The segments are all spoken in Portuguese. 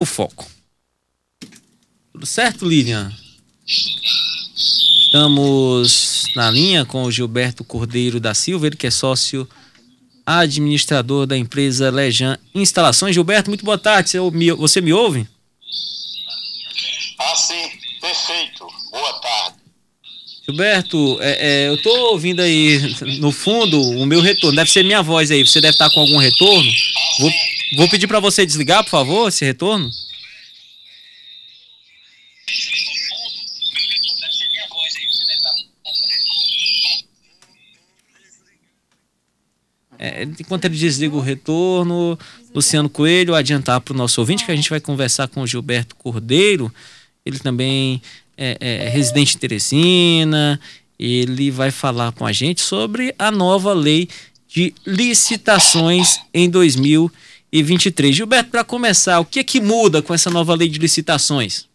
o foco. Tudo certo, Lilian? Estamos na linha com o Gilberto Cordeiro da Silva, ele que é sócio administrador da empresa Lejan Instalações. Gilberto, muito boa tarde. Você me ouve? Ah, sim, perfeito. Boa tarde. Gilberto, é, é, eu estou ouvindo aí no fundo o meu retorno. Deve ser minha voz aí. Você deve estar com algum retorno. Vou, vou pedir para você desligar, por favor, esse retorno. É, enquanto ele desliga o retorno, Luciano Coelho, adiantar para o nosso ouvinte que a gente vai conversar com o Gilberto Cordeiro, ele também é, é, é residente em Teresina, ele vai falar com a gente sobre a nova lei de licitações em 2023. Gilberto, para começar, o que é que muda com essa nova lei de licitações?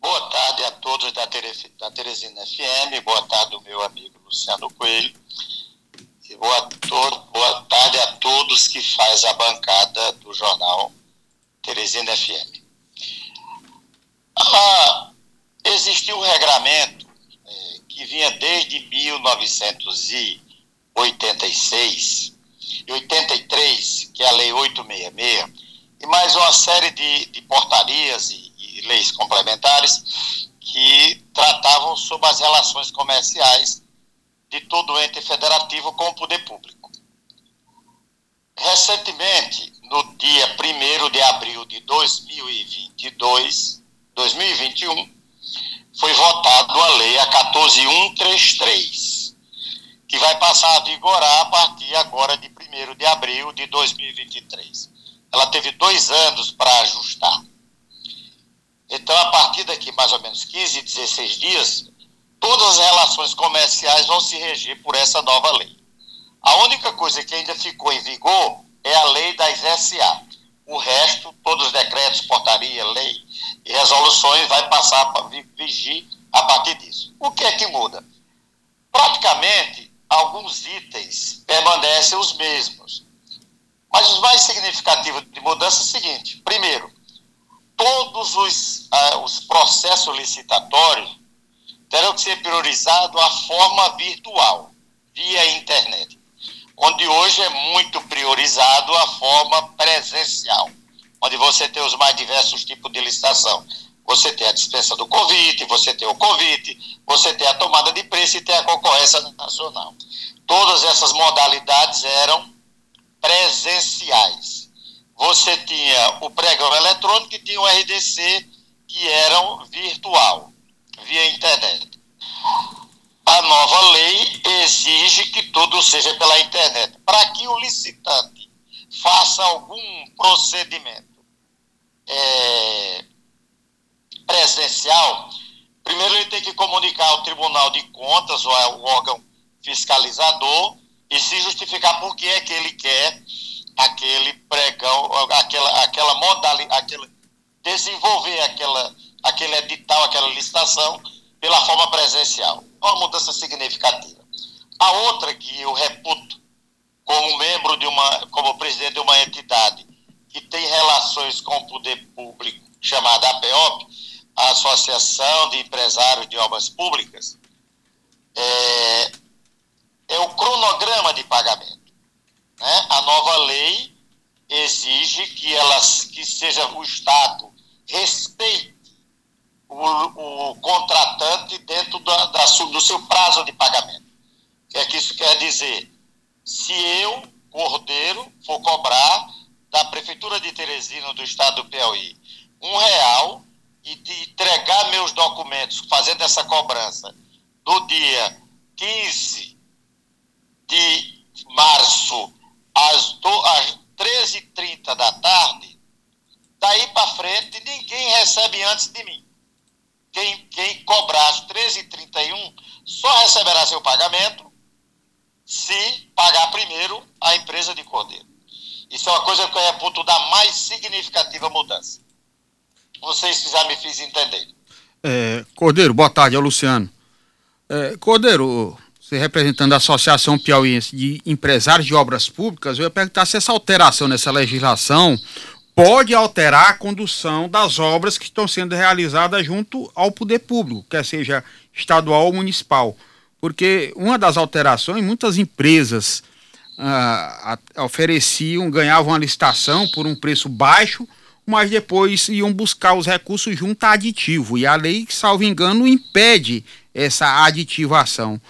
Boa tarde a todos da, Teresina FM, boa tarde ao meu amigo Luciano Coelho. E boa, boa tarde a todos que faz a bancada do jornal Teresina FM. Ah, existiu um regramento é, que vinha desde 1986 e 83, que é a Lei 866, e mais uma série de, de portarias e, e leis complementares que tratavam sobre as relações comerciais de todo ente federativo com o poder público. Recentemente, no dia 1 de abril de 2022, 2021, foi votada a lei a 14133, que vai passar a vigorar a partir agora de 1 de abril de 2023. Ela teve dois anos para ajustar. Então, a partir daqui mais ou menos 15, 16 dias, todas as relações comerciais vão se reger por essa nova lei. A única coisa que ainda ficou em vigor é a lei das SA. O resto, todos os decretos, portaria, lei e resoluções vai passar a vigir a partir disso. O que é que muda? Praticamente, alguns itens permanecem os mesmos. Mas os mais significativos de mudança é o seguinte: primeiro, todos os, uh, os processos licitatórios terão que ser priorizados a forma virtual, via internet, onde hoje é muito priorizado a forma presencial, onde você tem os mais diversos tipos de licitação. Você tem a dispensa do convite, você tem o convite, você tem a tomada de preço e tem a concorrência nacional. Todas essas modalidades eram presenciais. Você tinha o pregão eletrônico e tinha o RDC, que eram virtual via internet. A nova lei exige que tudo seja pela internet. Para que o licitante faça algum procedimento é, presencial, primeiro ele tem que comunicar ao Tribunal de Contas ou ao órgão fiscalizador e se justificar por que é que ele quer aquele pregão, aquela, aquela modalidade, desenvolver aquela aquele edital, aquela licitação, pela forma presencial. Uma mudança significativa. A outra que eu reputo como membro de uma, como presidente de uma entidade que tem relações com o poder público, Associação de Empresários de Obras Públicas, é, é o cronograma de pagamento. Né? A nova lei exige que, elas, que seja o Estado respeite o, o contratante dentro da, da, do seu prazo de pagamento. O que é que isso quer dizer? Se eu, Cordeiro, for cobrar da Prefeitura de Teresina, do Estado do Piauí, um real e de entregar meus documentos fazendo essa cobrança do dia 15 de março às, às 13h30 da tarde, daí para frente ninguém recebe antes de mim quem, quem cobrar às 13h31 só receberá seu pagamento se pagar primeiro a empresa de Cordeiro. Isso é uma coisa que eu reputo da mais significativa mudança. Vocês já me fiz entender. É, Cordeiro, boa tarde, é o Luciano. É, Cordeiro, você representando a Associação Piauiense de Empresários de Obras Públicas, eu ia perguntar se essa alteração nessa legislação pode alterar a condução das obras que estão sendo realizadas junto ao poder público, quer seja estadual ou municipal. Porque uma das alterações, muitas empresas ah, ofereciam, ganhavam a licitação por um preço baixo, mas depois iam buscar os recursos junto a aditivo. E a lei, salvo engano, impede essa aditivação.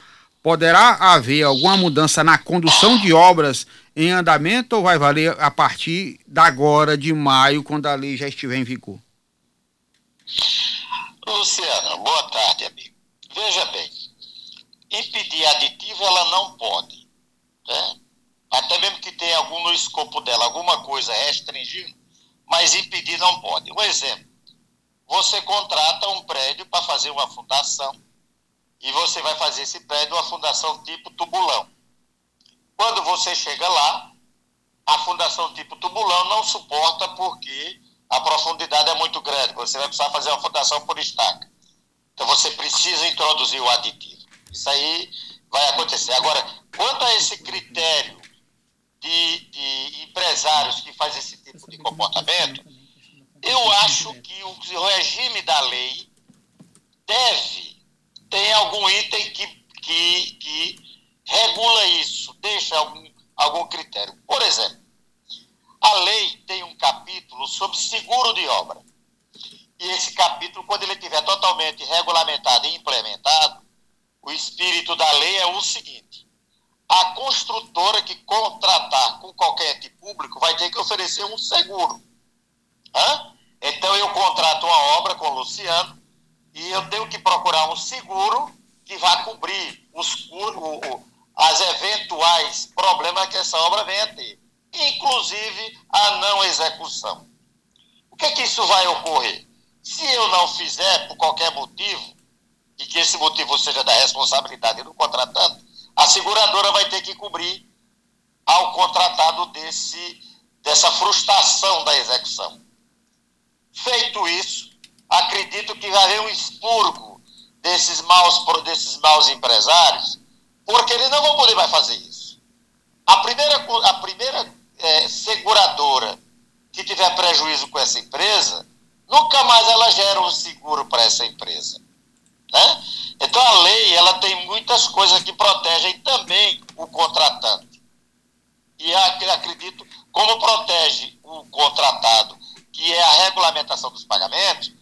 Poderá haver alguma mudança na condução de obras em andamento ou vai valer a partir da agora, de maio, quando a lei já estiver em vigor? Luciano, boa tarde, amigo. Veja bem, impedir aditivo ela não pode. Né? Até mesmo que tenha algum no escopo dela, alguma coisa restringindo, mas impedir não pode. Um exemplo, você contrata um prédio para fazer uma fundação e você vai fazer esse prédio uma fundação tipo tubulão. Quando você chega lá, a fundação tipo tubulão não suporta porque a profundidade é muito grande. Você vai precisar fazer uma fundação por estaca. Então você precisa introduzir o aditivo. Isso aí vai acontecer. Agora, quanto a esse critério de, de empresários que fazem esse tipo de comportamento, eu acho que o regime da lei deve ter algum item que, que, que regula isso, deixa algum, algum critério. Por exemplo, a lei tem um capítulo sobre seguro de obra. E esse capítulo, quando ele estiver totalmente regulamentado e implementado, o espírito da lei é o seguinte: a construtora que contratar com qualquer ente público vai ter que oferecer um seguro. Hã? Então eu contrato uma obra com o Luciano e eu tenho que procurar um seguro que vá cobrir os, o, as eventuais problemas que essa obra venha a ter, inclusive a não execução. O que é que isso vai ocorrer? Se eu não fizer por qualquer motivo, e que esse motivo seja da responsabilidade do contratante, seguradora vai ter que cobrir ao contratado desse, dessa frustração da execução. Feito isso, acredito que vai haver um expurgo desses maus, desses maus empresários, porque eles não vão poder mais fazer isso. A primeira, a primeira é, seguradora que tiver prejuízo com essa empresa, nunca mais ela gera um seguro para essa empresa. Né? Então a lei ela tem muitas coisas que protegem também o contratante. E acredito, como protege o contratado, que é a regulamentação dos pagamentos,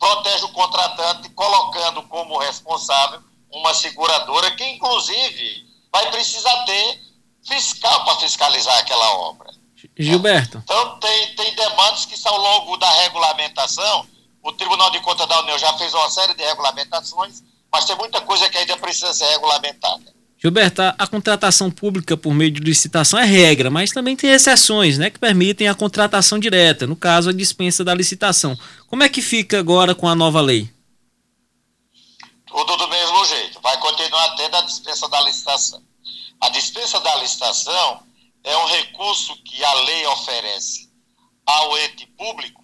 protege o contratante colocando como responsável uma seguradora que, inclusive, vai precisar ter fiscal para fiscalizar aquela obra. Gilberto. Então, tem, tem demandas que, ao longo da regulamentação, o Tribunal de Contas da União já fez uma série de regulamentações, mas tem muita coisa que ainda precisa ser regulamentada. Gilberto, a, a, contratação pública por meio de licitação é regra, mas também tem exceções, né, que permitem a contratação direta, no caso a dispensa da licitação. Como é que fica agora com a nova lei? Tudo do mesmo jeito, vai continuar tendo a dispensa da licitação. A dispensa da licitação é um recurso que a lei oferece ao ente público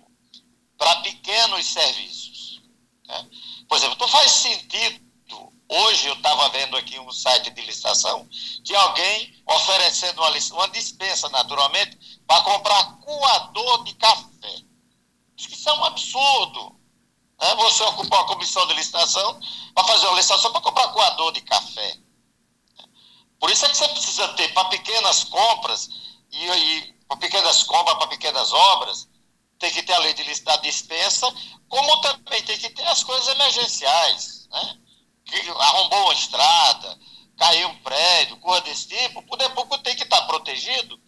para pequenos serviços. Né? Por exemplo, não faz sentido, hoje eu estava vendo aqui um site de licitação, de alguém oferecendo uma, uma dispensa, naturalmente, para comprar coador de café. Isso é um absurdo. Né? Você ocupar a comissão de licitação para fazer uma licitação para comprar coador de café. Por isso é que você precisa ter para pequenas compras e, e para pequenas compras, para pequenas obras, tem que ter a lei de da dispensa, como também tem que ter as coisas emergenciais, né? Que arrombou uma estrada, caiu um prédio, coisa desse tipo, por pouco tem que estar protegido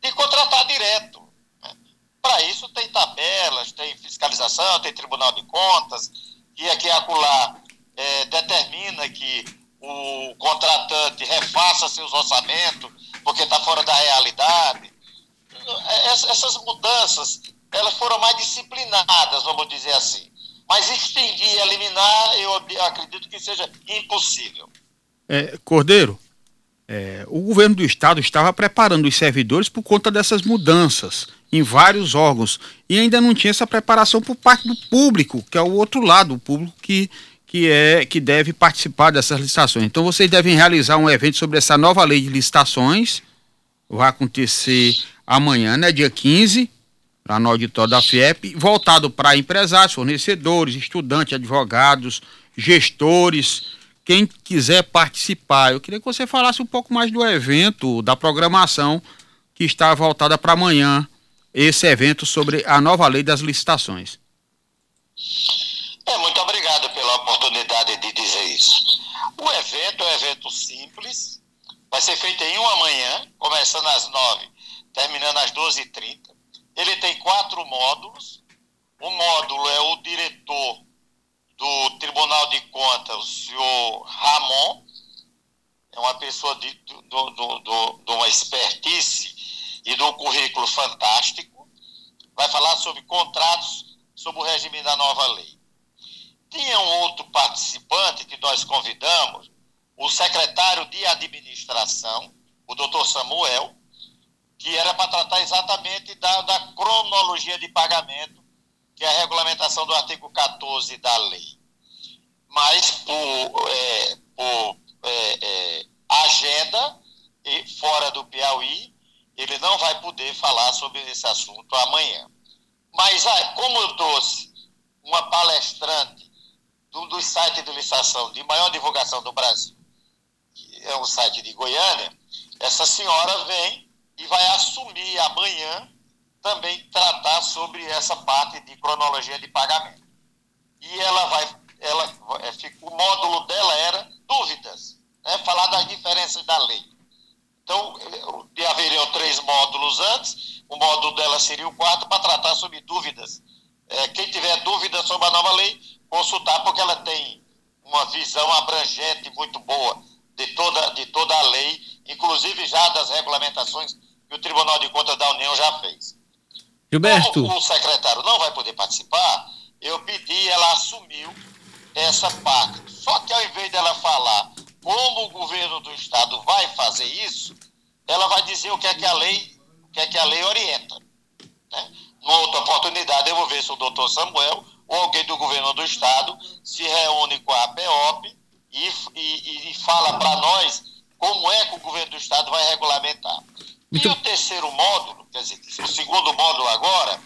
de contratar direto. Né? Para isso tem tabelas, tem fiscalização, tem tribunal de contas, que aqui e acolá é, determina que o contratante refaça seus orçamentos, porque está fora da realidade. Essas mudanças elas foram mais disciplinadas, vamos dizer assim. Mas extinguir, eliminar, eu acredito que seja impossível. É, Cordeiro, é, o governo do estado estava preparando os servidores por conta dessas mudanças em vários órgãos e ainda não tinha essa preparação por parte do público, que é o outro lado, o público que, que é que deve participar dessas licitações. Então vocês devem realizar um evento sobre essa nova lei de licitações. Vai acontecer amanhã, né, dia 15, lá no auditório da FIEP, voltado para empresários, fornecedores, estudantes, advogados, gestores, quem quiser participar. Eu queria que você falasse um pouco mais do evento, da programação que está voltada para amanhã, esse evento sobre a nova lei das licitações. É, muito obrigado pela oportunidade de dizer isso. O evento é um evento simples, vai ser feito em uma manhã, começando às nove, terminando às doze e trinta. Ele tem quatro módulos. O módulo é o diretor do Tribunal de Contas, o senhor Ramon, é uma pessoa de, do, do, do, de uma expertise e de um currículo fantástico. Vai falar sobre contratos sob o regime da nova lei. Tinha um outro participante que nós convidamos, o secretário de administração, o doutor Samuel, que era para tratar exatamente da, da cronologia de pagamento, que é a regulamentação do artigo 14 da lei. Mas por, é, por é, é, agenda e fora do Piauí, ele não vai poder falar sobre esse assunto amanhã. Mas ah, como eu trouxe uma palestrante do, do site de licitação de maior divulgação do Brasil, que é um site de Goiânia, essa senhora vem e vai assumir amanhã também tratar sobre essa parte de cronologia de pagamento. E ela vai, ela, é, o módulo dela era dúvidas, né, falar das diferenças da lei. Então, haveriam três módulos antes, o módulo dela seria o quarto para tratar sobre dúvidas. É, quem tiver dúvidas sobre a nova lei, consultar, porque ela tem uma visão abrangente muito boa de toda, de toda a lei, inclusive já das regulamentações que o Tribunal de Contas da União já fez. Gilberto. Como o secretário não vai poder participar, eu pedi, ela assumiu essa parte. Só que ao invés dela falar como o governo do estado vai fazer isso, ela vai dizer o que é que a lei, o que é que a lei orienta. Né? Numa outra oportunidade, eu vou ver se o doutor Samuel ou alguém do governo do estado se reúne com a APOP e, e, e fala para nós como é que o governo do estado vai regulamentar. Muito... E o terceiro módulo, quer dizer, o segundo módulo agora,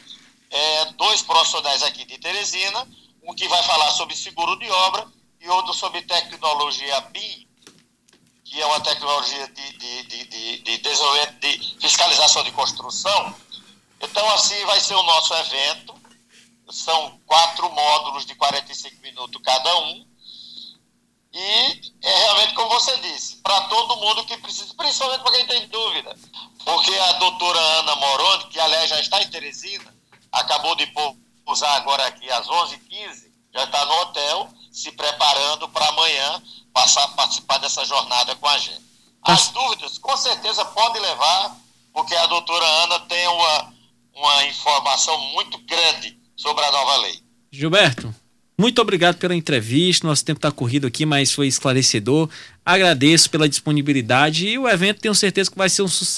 é dois profissionais aqui de Teresina, um que vai falar sobre seguro de obra e outro sobre tecnologia BIM, que é uma tecnologia de, de, de, de, de desenvolvimento de fiscalização de construção. Então, assim vai ser o nosso evento. São quatro módulos de 45 minutos cada um. E é realmente como você disse, para todo mundo que precisa, principalmente para quem tem dúvida. Porque a doutora Ana Moroni, que aliás já está em Teresina, acabou de pousar agora aqui às 11h15, já está no hotel, se preparando para amanhã passar, participar dessa jornada com a gente. As dúvidas, com certeza, pode levar, porque a doutora Ana tem uma, uma informação muito grande sobre a nova lei. Gilberto, muito obrigado pela entrevista. Nosso tempo está corrido aqui, mas foi esclarecedor. Agradeço pela disponibilidade e o evento tenho certeza que vai ser um sucesso.